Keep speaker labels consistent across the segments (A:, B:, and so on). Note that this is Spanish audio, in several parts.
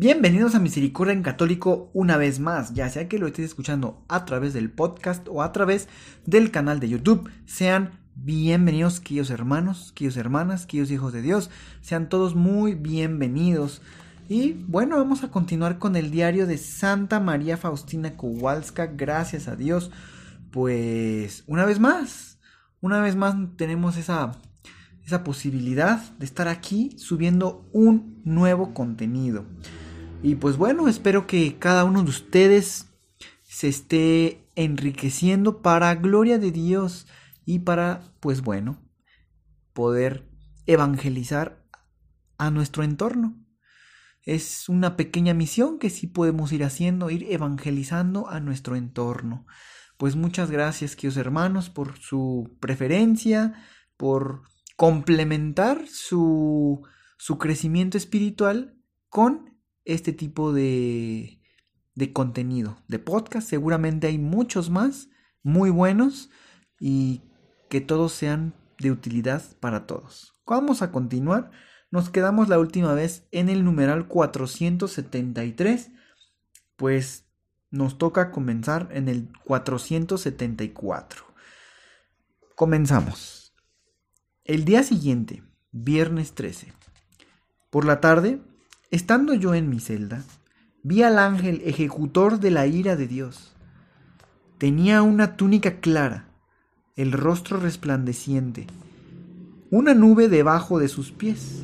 A: Bienvenidos a Misericordia en Católico una vez más, ya sea que lo estés escuchando a través del podcast o a través del canal de YouTube. Sean bienvenidos, queridos hermanos, queridos hermanas, queridos hijos de Dios. Sean todos muy bienvenidos. Y bueno, vamos a continuar con el diario de Santa María Faustina Kowalska. Gracias a Dios. Pues una vez más, una vez más tenemos esa, esa posibilidad de estar aquí subiendo un nuevo contenido. Y pues bueno, espero que cada uno de ustedes se esté enriqueciendo para gloria de Dios y para, pues bueno, poder evangelizar a nuestro entorno. Es una pequeña misión que sí podemos ir haciendo, ir evangelizando a nuestro entorno. Pues muchas gracias, queridos hermanos, por su preferencia, por complementar su, su crecimiento espiritual con este tipo de, de contenido, de podcast. Seguramente hay muchos más muy buenos y que todos sean de utilidad para todos. Vamos a continuar. Nos quedamos la última vez en el numeral 473. Pues nos toca comenzar en el 474. Comenzamos. El día siguiente, viernes 13. Por la tarde Estando yo en mi celda, vi al ángel ejecutor de la ira de Dios. Tenía una túnica clara, el rostro resplandeciente, una nube debajo de sus pies.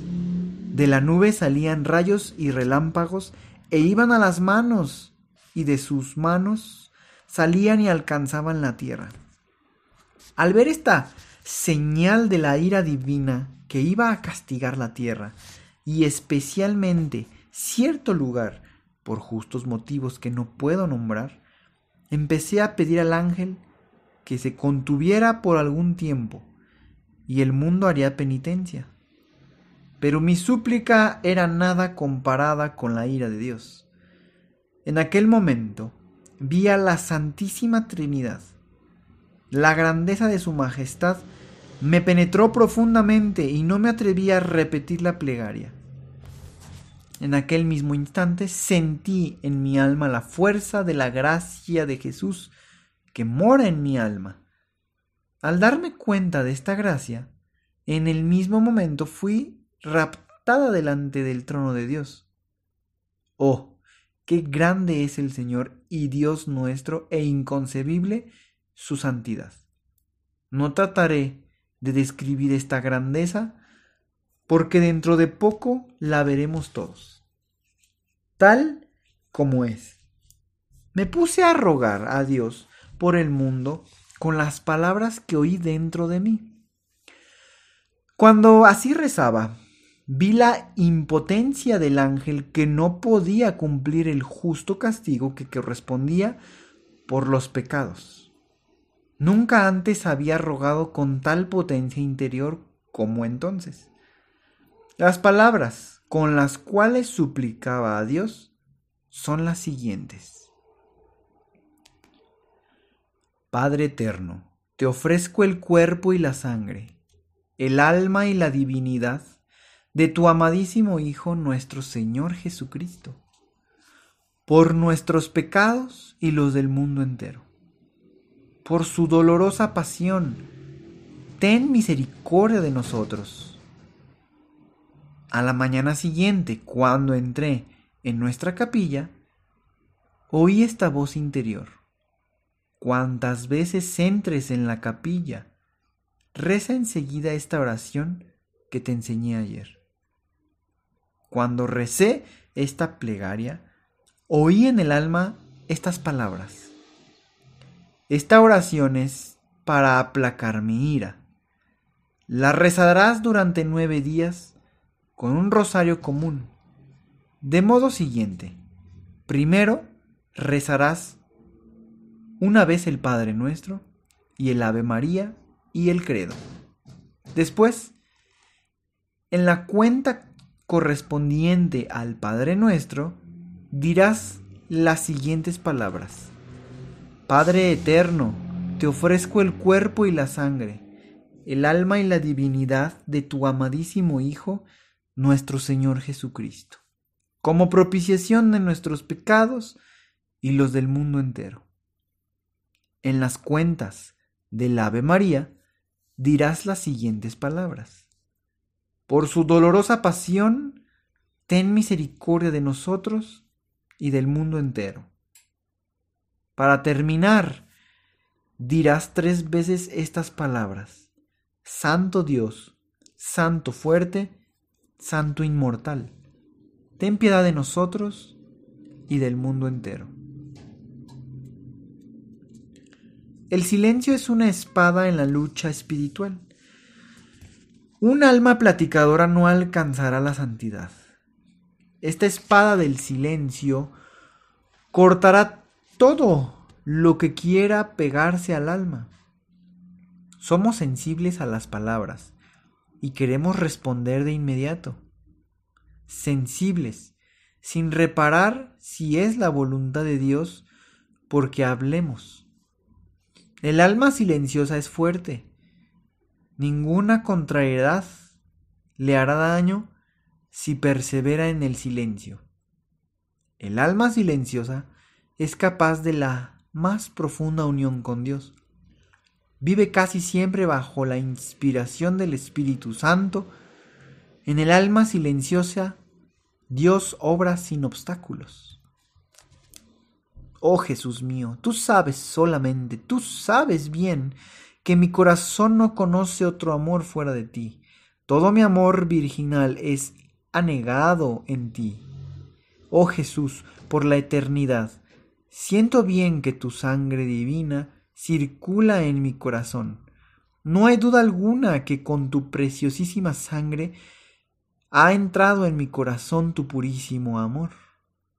A: De la nube salían rayos y relámpagos e iban a las manos, y de sus manos salían y alcanzaban la tierra. Al ver esta señal de la ira divina que iba a castigar la tierra, y especialmente cierto lugar, por justos motivos que no puedo nombrar, empecé a pedir al ángel que se contuviera por algún tiempo, y el mundo haría penitencia. Pero mi súplica era nada comparada con la ira de Dios. En aquel momento vi a la Santísima Trinidad. La grandeza de su majestad me penetró profundamente y no me atreví a repetir la plegaria. En aquel mismo instante sentí en mi alma la fuerza de la gracia de Jesús que mora en mi alma. Al darme cuenta de esta gracia, en el mismo momento fui raptada delante del trono de Dios. Oh, qué grande es el Señor y Dios nuestro e inconcebible su santidad. No trataré de describir esta grandeza, porque dentro de poco la veremos todos, tal como es. Me puse a rogar a Dios por el mundo con las palabras que oí dentro de mí. Cuando así rezaba, vi la impotencia del ángel que no podía cumplir el justo castigo que correspondía por los pecados. Nunca antes había rogado con tal potencia interior como entonces. Las palabras con las cuales suplicaba a Dios son las siguientes. Padre eterno, te ofrezco el cuerpo y la sangre, el alma y la divinidad de tu amadísimo Hijo nuestro Señor Jesucristo, por nuestros pecados y los del mundo entero por su dolorosa pasión, ten misericordia de nosotros. A la mañana siguiente, cuando entré en nuestra capilla, oí esta voz interior. Cuantas veces entres en la capilla, reza enseguida esta oración que te enseñé ayer. Cuando recé esta plegaria, oí en el alma estas palabras. Esta oración es para aplacar mi ira. La rezarás durante nueve días con un rosario común. De modo siguiente, primero rezarás una vez el Padre Nuestro y el Ave María y el Credo. Después, en la cuenta correspondiente al Padre Nuestro, dirás las siguientes palabras. Padre eterno, te ofrezco el cuerpo y la sangre, el alma y la divinidad de tu amadísimo Hijo, nuestro Señor Jesucristo, como propiciación de nuestros pecados y los del mundo entero. En las cuentas del Ave María dirás las siguientes palabras. Por su dolorosa pasión, ten misericordia de nosotros y del mundo entero. Para terminar, dirás tres veces estas palabras. Santo Dios, Santo fuerte, Santo inmortal, ten piedad de nosotros y del mundo entero. El silencio es una espada en la lucha espiritual. Un alma platicadora no alcanzará la santidad. Esta espada del silencio cortará todo lo que quiera pegarse al alma. Somos sensibles a las palabras y queremos responder de inmediato. Sensibles, sin reparar si es la voluntad de Dios porque hablemos el alma silenciosa es fuerte. Ninguna contrariedad le hará daño si persevera en el silencio. El alma silenciosa es capaz de la más profunda unión con Dios. Vive casi siempre bajo la inspiración del Espíritu Santo. En el alma silenciosa Dios obra sin obstáculos. Oh Jesús mío, tú sabes solamente, tú sabes bien que mi corazón no conoce otro amor fuera de ti. Todo mi amor virginal es anegado en ti. Oh Jesús, por la eternidad, siento bien que tu sangre divina circula en mi corazón. No hay duda alguna que con tu preciosísima sangre ha entrado en mi corazón tu purísimo amor.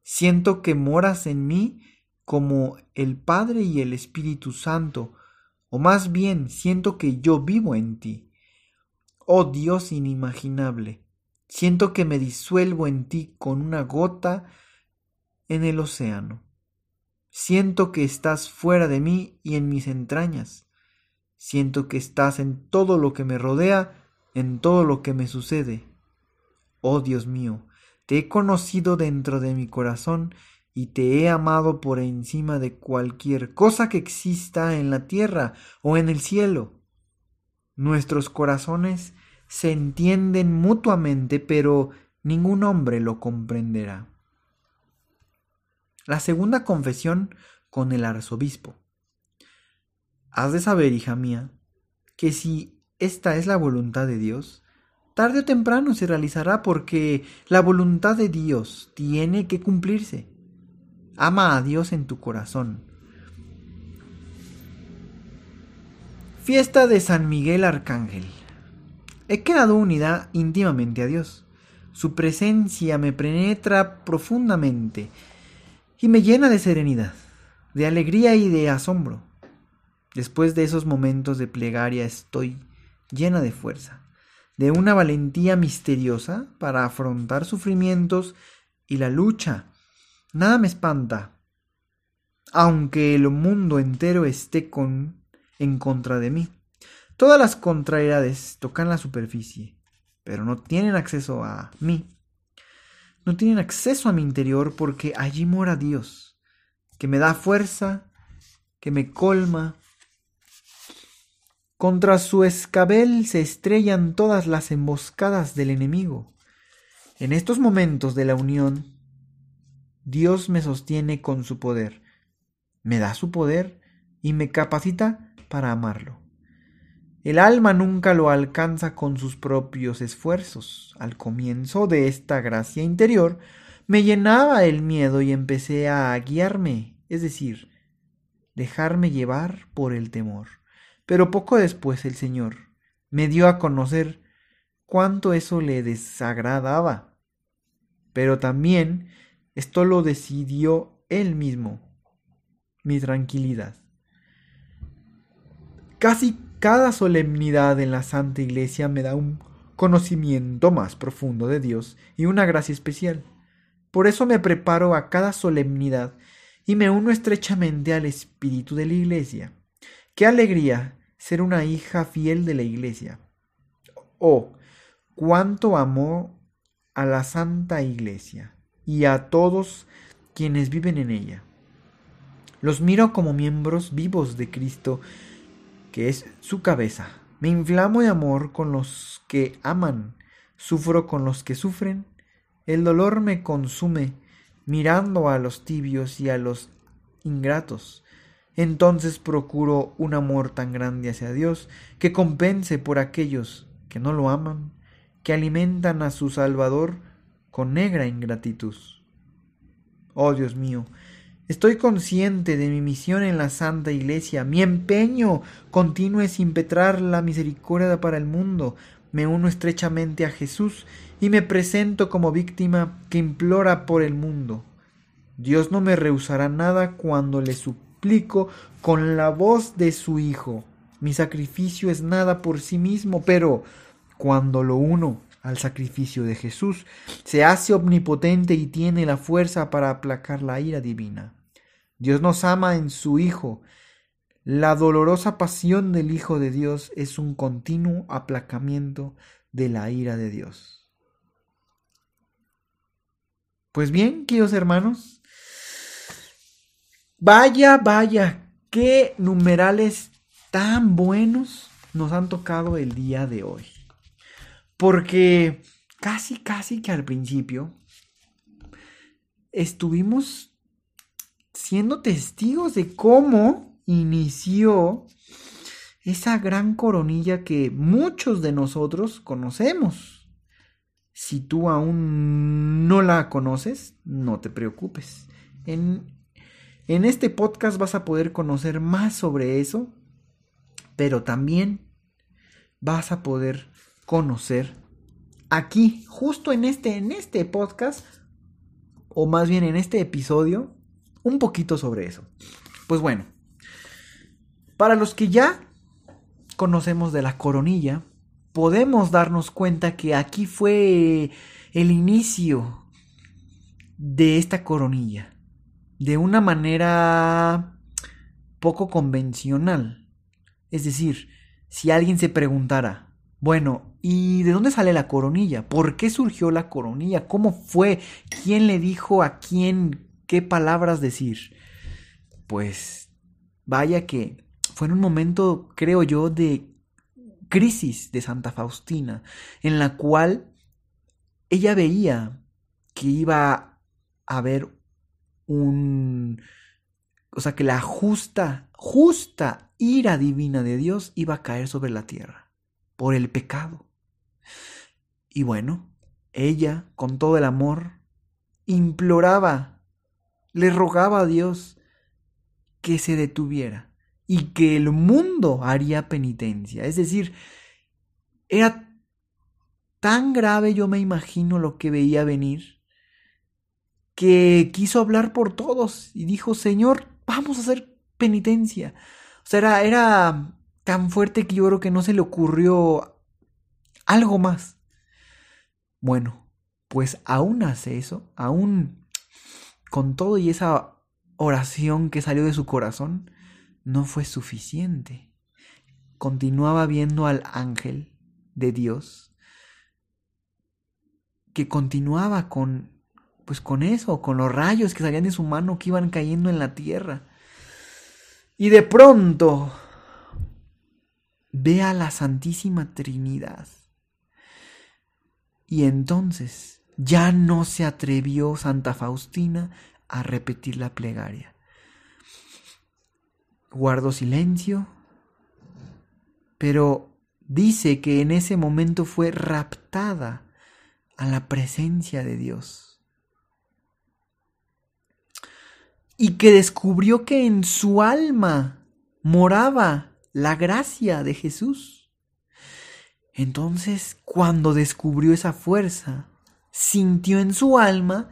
A: Siento que moras en mí como el Padre y el Espíritu Santo, o más bien siento que yo vivo en ti. Oh Dios inimaginable, siento que me disuelvo en ti con una gota en el océano. Siento que estás fuera de mí y en mis entrañas. Siento que estás en todo lo que me rodea, en todo lo que me sucede. Oh Dios mío, te he conocido dentro de mi corazón y te he amado por encima de cualquier cosa que exista en la tierra o en el cielo. Nuestros corazones se entienden mutuamente, pero ningún hombre lo comprenderá. La segunda confesión con el arzobispo. Has de saber, hija mía, que si esta es la voluntad de Dios, tarde o temprano se realizará porque la voluntad de Dios tiene que cumplirse. Ama a Dios en tu corazón. Fiesta de San Miguel Arcángel. He quedado unida íntimamente a Dios. Su presencia me penetra profundamente y me llena de serenidad, de alegría y de asombro. Después de esos momentos de plegaria estoy llena de fuerza, de una valentía misteriosa para afrontar sufrimientos y la lucha Nada me espanta, aunque el mundo entero esté con, en contra de mí. Todas las contrariedades tocan la superficie, pero no tienen acceso a mí. No tienen acceso a mi interior porque allí mora Dios, que me da fuerza, que me colma. Contra su escabel se estrellan todas las emboscadas del enemigo. En estos momentos de la unión, Dios me sostiene con su poder, me da su poder y me capacita para amarlo. El alma nunca lo alcanza con sus propios esfuerzos. Al comienzo de esta gracia interior me llenaba el miedo y empecé a guiarme, es decir, dejarme llevar por el temor. Pero poco después el Señor me dio a conocer cuánto eso le desagradaba pero también esto lo decidió él mismo, mi tranquilidad. Casi cada solemnidad en la Santa Iglesia me da un conocimiento más profundo de Dios y una gracia especial. Por eso me preparo a cada solemnidad y me uno estrechamente al espíritu de la Iglesia. Qué alegría ser una hija fiel de la Iglesia. Oh, cuánto amó a la Santa Iglesia y a todos quienes viven en ella. Los miro como miembros vivos de Cristo, que es su cabeza. Me inflamo de amor con los que aman, sufro con los que sufren. El dolor me consume mirando a los tibios y a los ingratos. Entonces procuro un amor tan grande hacia Dios que compense por aquellos que no lo aman, que alimentan a su Salvador con negra ingratitud. Oh Dios mío, estoy consciente de mi misión en la Santa Iglesia, mi empeño continuo es impetrar la misericordia para el mundo, me uno estrechamente a Jesús y me presento como víctima que implora por el mundo. Dios no me rehusará nada cuando le suplico con la voz de su Hijo. Mi sacrificio es nada por sí mismo, pero cuando lo uno al sacrificio de Jesús, se hace omnipotente y tiene la fuerza para aplacar la ira divina. Dios nos ama en su Hijo. La dolorosa pasión del Hijo de Dios es un continuo aplacamiento de la ira de Dios. Pues bien, queridos hermanos, vaya, vaya, qué numerales tan buenos nos han tocado el día de hoy. Porque casi, casi que al principio estuvimos siendo testigos de cómo inició esa gran coronilla que muchos de nosotros conocemos. Si tú aún no la conoces, no te preocupes. En, en este podcast vas a poder conocer más sobre eso, pero también vas a poder conocer aquí, justo en este, en este podcast, o más bien en este episodio, un poquito sobre eso. Pues bueno, para los que ya conocemos de la coronilla, podemos darnos cuenta que aquí fue el inicio de esta coronilla, de una manera poco convencional. Es decir, si alguien se preguntara, bueno, ¿y de dónde sale la coronilla? ¿Por qué surgió la coronilla? ¿Cómo fue? ¿Quién le dijo a quién qué palabras decir? Pues vaya que fue en un momento, creo yo, de crisis de Santa Faustina, en la cual ella veía que iba a haber un... O sea, que la justa, justa ira divina de Dios iba a caer sobre la tierra por el pecado. Y bueno, ella, con todo el amor, imploraba, le rogaba a Dios que se detuviera y que el mundo haría penitencia. Es decir, era tan grave, yo me imagino, lo que veía venir, que quiso hablar por todos y dijo, Señor, vamos a hacer penitencia. O sea, era, era tan fuerte que yo creo que no se le ocurrió algo más. Bueno, pues aún hace eso, aún con todo y esa oración que salió de su corazón, no fue suficiente. Continuaba viendo al ángel de Dios que continuaba con pues con eso, con los rayos que salían de su mano que iban cayendo en la tierra. Y de pronto ve a la Santísima Trinidad. Y entonces ya no se atrevió Santa Faustina a repetir la plegaria. Guardó silencio, pero dice que en ese momento fue raptada a la presencia de Dios. Y que descubrió que en su alma moraba la gracia de Jesús. Entonces, cuando descubrió esa fuerza, sintió en su alma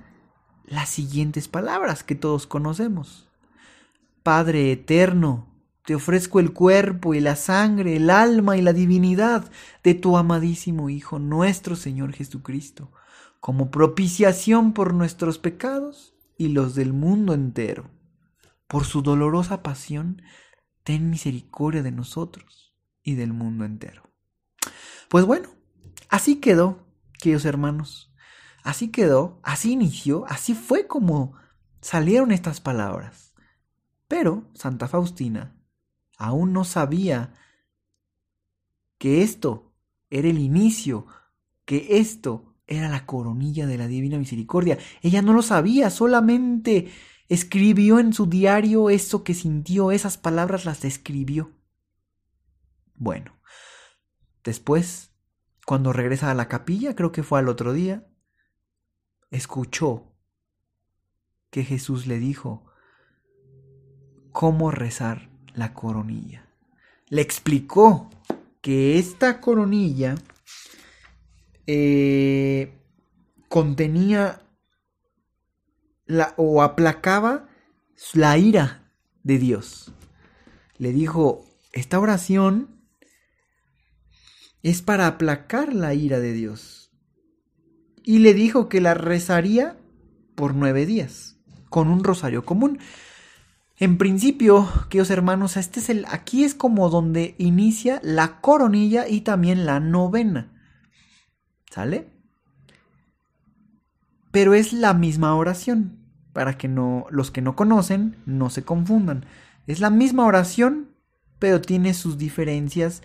A: las siguientes palabras que todos conocemos. Padre eterno, te ofrezco el cuerpo y la sangre, el alma y la divinidad de tu amadísimo Hijo, nuestro Señor Jesucristo, como propiciación por nuestros pecados y los del mundo entero. Por su dolorosa pasión, ten misericordia de nosotros y del mundo entero. Pues bueno, así quedó, queridos hermanos. Así quedó, así inició, así fue como salieron estas palabras. Pero Santa Faustina aún no sabía que esto era el inicio, que esto era la coronilla de la Divina Misericordia. Ella no lo sabía, solamente escribió en su diario eso que sintió, esas palabras las escribió. Bueno, después, cuando regresa a la capilla, creo que fue al otro día, escuchó que Jesús le dijo cómo rezar la coronilla. Le explicó que esta coronilla eh, contenía o aplacaba la ira de Dios. Le dijo, esta oración es para aplacar la ira de Dios. Y le dijo que la rezaría por nueve días, con un rosario común. En principio, queridos hermanos, este es el, aquí es como donde inicia la coronilla y también la novena. ¿Sale? Pero es la misma oración, para que no, los que no conocen no se confundan. Es la misma oración, pero tiene sus diferencias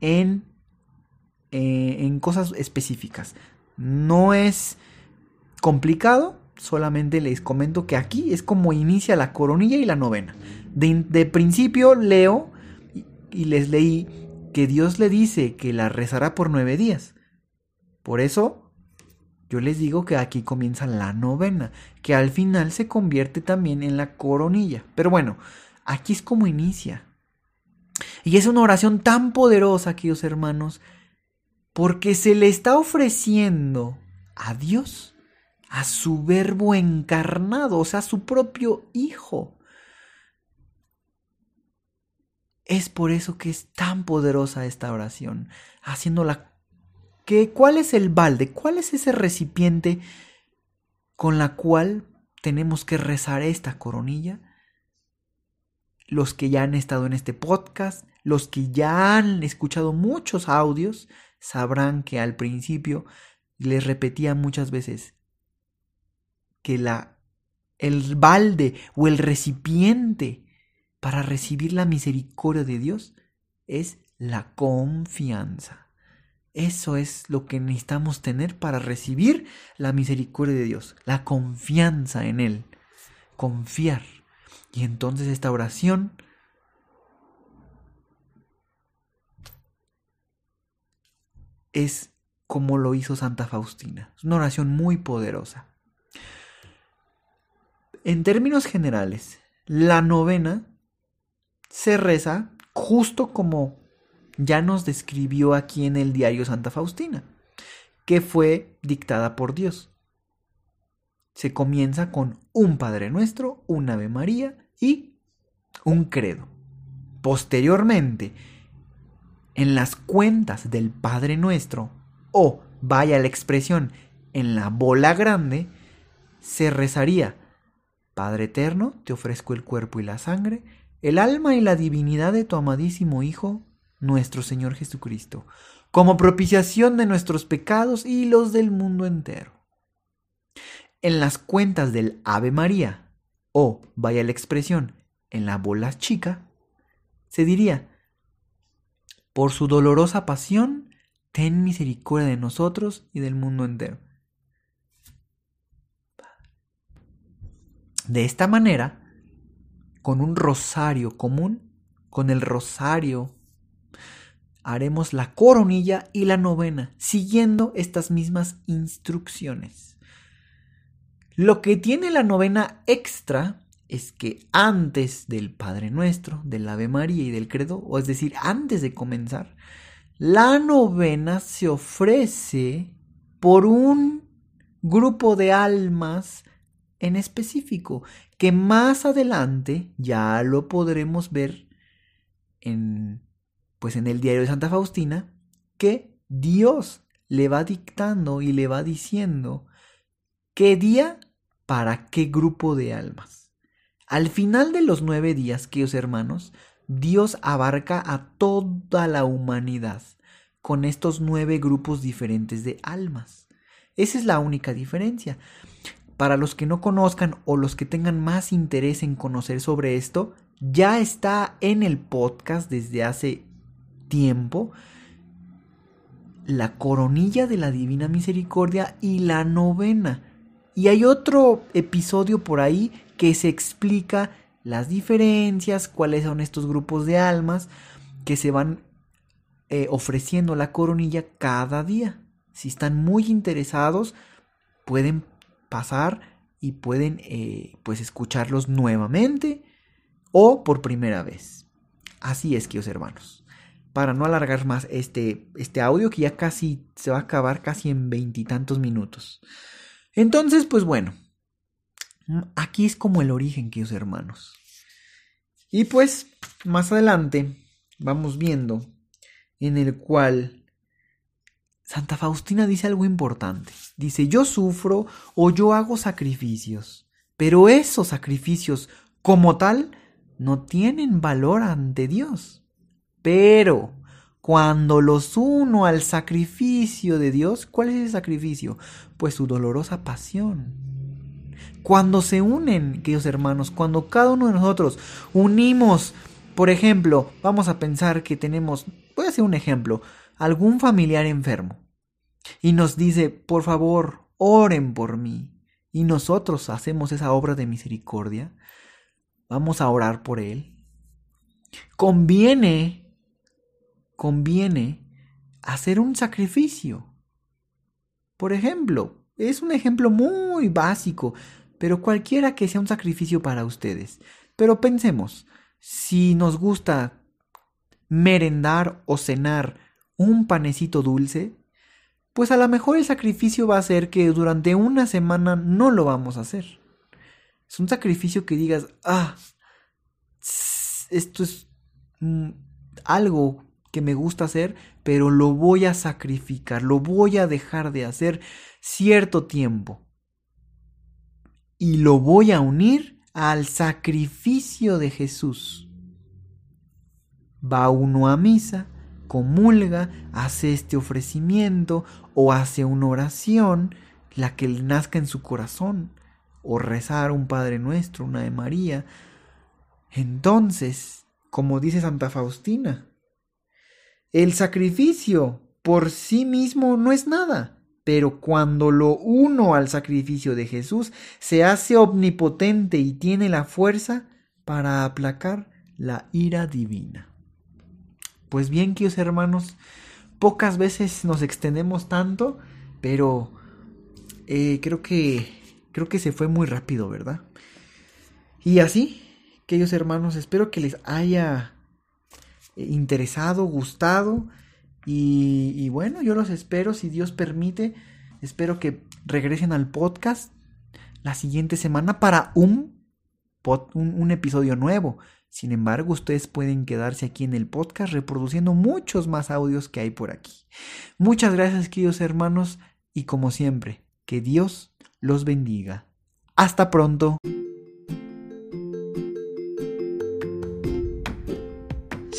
A: en, eh, en cosas específicas. No es complicado, solamente les comento que aquí es como inicia la coronilla y la novena. De, principio leo y, les leí que Dios le dice que la rezará por nueve días. Por eso yo les digo que aquí comienza la novena, que al final se convierte también en la coronilla. Pero bueno, aquí es como inicia. Y es una oración tan poderosa, queridos hermanos, porque se le está ofreciendo a Dios a su verbo encarnado, o sea, a su propio Hijo. Es por eso que es tan poderosa esta oración, haciéndola cuál es el balde, cuál es ese recipiente con la cual tenemos que rezar esta coronilla. Los que ya han estado en este podcast, los que ya han escuchado muchos audios, sabrán que al principio les repetía muchas veces, que la, el balde o el recipiente para recibir la misericordia de Dios es la confianza. Eso es lo que necesitamos tener para recibir la misericordia de Dios, la confianza en Él, confiar. Y entonces esta oración es como lo hizo Santa Faustina. Es una oración muy poderosa. En términos generales, la novena se reza justo como ya nos describió aquí en el diario Santa Faustina, que fue dictada por Dios. Se comienza con un Padre Nuestro, un Ave María y un credo. Posteriormente, en las cuentas del Padre Nuestro, o vaya la expresión, en la bola grande, se rezaría Padre eterno, te ofrezco el cuerpo y la sangre, el alma y la divinidad de tu amadísimo Hijo, nuestro Señor Jesucristo, como propiciación de nuestros pecados y los del mundo entero. En las cuentas del Ave María, o vaya la expresión, en la bola chica, se diría, por su dolorosa pasión, ten misericordia de nosotros y del mundo entero. De esta manera, con un rosario común, con el rosario, haremos la coronilla y la novena, siguiendo estas mismas instrucciones. Lo que tiene la novena extra es que antes del Padre Nuestro, del Ave María y del Credo, o es decir, antes de comenzar, la novena se ofrece por un grupo de almas en específico, que más adelante ya lo podremos ver en pues en el diario de Santa Faustina que Dios le va dictando y le va diciendo qué día para qué grupo de almas. Al final de los nueve días, queridos hermanos, Dios abarca a toda la humanidad con estos nueve grupos diferentes de almas. Esa es la única diferencia. Para los que no conozcan o los que tengan más interés en conocer sobre esto, ya está en el podcast desde hace tiempo la coronilla de la Divina Misericordia y la novena. Y hay otro episodio por ahí que se explica las diferencias, cuáles son estos grupos de almas que se van eh, ofreciendo la coronilla cada día. Si están muy interesados, pueden pasar y pueden eh, pues escucharlos nuevamente o por primera vez. Así es, queridos hermanos. Para no alargar más este, este audio que ya casi se va a acabar casi en veintitantos minutos. Entonces, pues bueno, aquí es como el origen, queridos hermanos. Y pues, más adelante, vamos viendo en el cual Santa Faustina dice algo importante. Dice, yo sufro o yo hago sacrificios, pero esos sacrificios como tal no tienen valor ante Dios. Pero cuando los uno al sacrificio de Dios, ¿cuál es ese sacrificio? Pues su dolorosa pasión. Cuando se unen, queridos hermanos, cuando cada uno de nosotros unimos, por ejemplo, vamos a pensar que tenemos, voy a hacer un ejemplo, algún familiar enfermo y nos dice, por favor, oren por mí. Y nosotros hacemos esa obra de misericordia. Vamos a orar por él. Conviene, conviene hacer un sacrificio. Por ejemplo, es un ejemplo muy básico, pero cualquiera que sea un sacrificio para ustedes. Pero pensemos, si nos gusta merendar o cenar un panecito dulce, pues a lo mejor el sacrificio va a ser que durante una semana no lo vamos a hacer. Es un sacrificio que digas, ah, esto es mm, algo que me gusta hacer, pero lo voy a sacrificar, lo voy a dejar de hacer cierto tiempo. Y lo voy a unir al sacrificio de Jesús. Va uno a misa, comulga, hace este ofrecimiento o hace una oración, la que nazca en su corazón o rezar un Padre Nuestro, una de María. Entonces, como dice Santa Faustina, el sacrificio por sí mismo no es nada, pero cuando lo uno al sacrificio de Jesús, se hace omnipotente y tiene la fuerza para aplacar la ira divina. Pues bien, queridos hermanos, pocas veces nos extendemos tanto, pero eh, creo que creo que se fue muy rápido, ¿verdad? Y así, queridos hermanos, espero que les haya interesado, gustado. Y, bueno, yo los espero, si Dios permite, espero que regresen al podcast la siguiente semana para un, un, episodio nuevo. Sin embargo, ustedes pueden quedarse aquí en el podcast reproduciendo muchos más audios que hay por aquí. Muchas gracias, queridos hermanos, y como siempre, que Dios los bendiga. Hasta pronto.